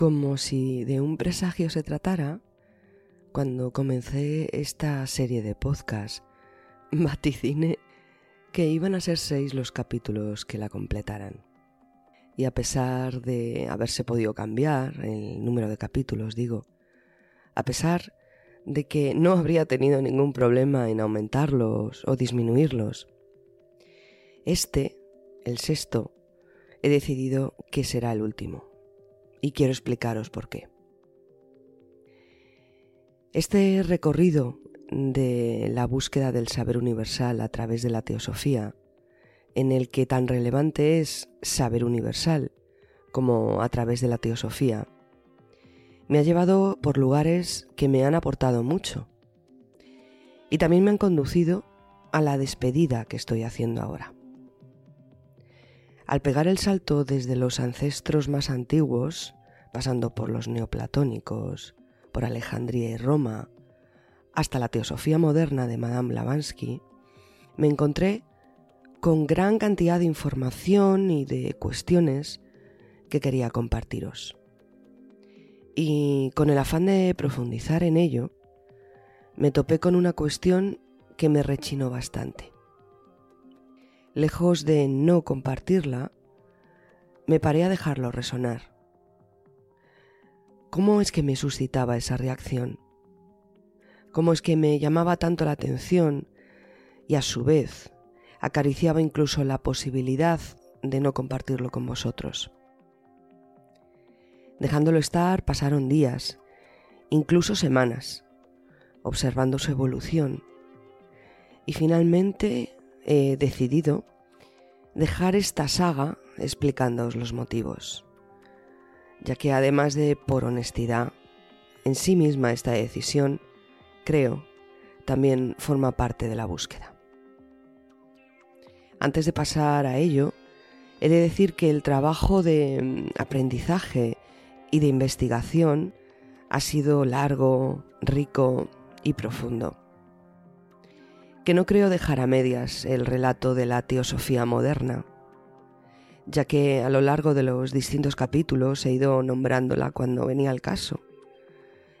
Como si de un presagio se tratara, cuando comencé esta serie de podcasts, vaticine que iban a ser seis los capítulos que la completaran. Y a pesar de haberse podido cambiar el número de capítulos, digo, a pesar de que no habría tenido ningún problema en aumentarlos o disminuirlos, este, el sexto, he decidido que será el último y quiero explicaros por qué. Este recorrido de la búsqueda del saber universal a través de la teosofía, en el que tan relevante es saber universal como a través de la teosofía, me ha llevado por lugares que me han aportado mucho y también me han conducido a la despedida que estoy haciendo ahora. Al pegar el salto desde los ancestros más antiguos, pasando por los neoplatónicos, por Alejandría y Roma, hasta la teosofía moderna de Madame Blavatsky, me encontré con gran cantidad de información y de cuestiones que quería compartiros. Y con el afán de profundizar en ello, me topé con una cuestión que me rechinó bastante. Lejos de no compartirla, me paré a dejarlo resonar. ¿Cómo es que me suscitaba esa reacción? ¿Cómo es que me llamaba tanto la atención y a su vez acariciaba incluso la posibilidad de no compartirlo con vosotros? Dejándolo estar pasaron días, incluso semanas, observando su evolución y finalmente he decidido dejar esta saga explicándoos los motivos, ya que además de por honestidad, en sí misma esta decisión, creo, también forma parte de la búsqueda. Antes de pasar a ello, he de decir que el trabajo de mm, aprendizaje y de investigación ha sido largo, rico y profundo no creo dejar a medias el relato de la teosofía moderna, ya que a lo largo de los distintos capítulos he ido nombrándola cuando venía al caso,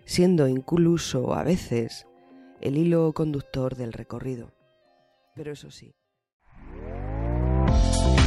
siendo incluso a veces el hilo conductor del recorrido. Pero eso sí,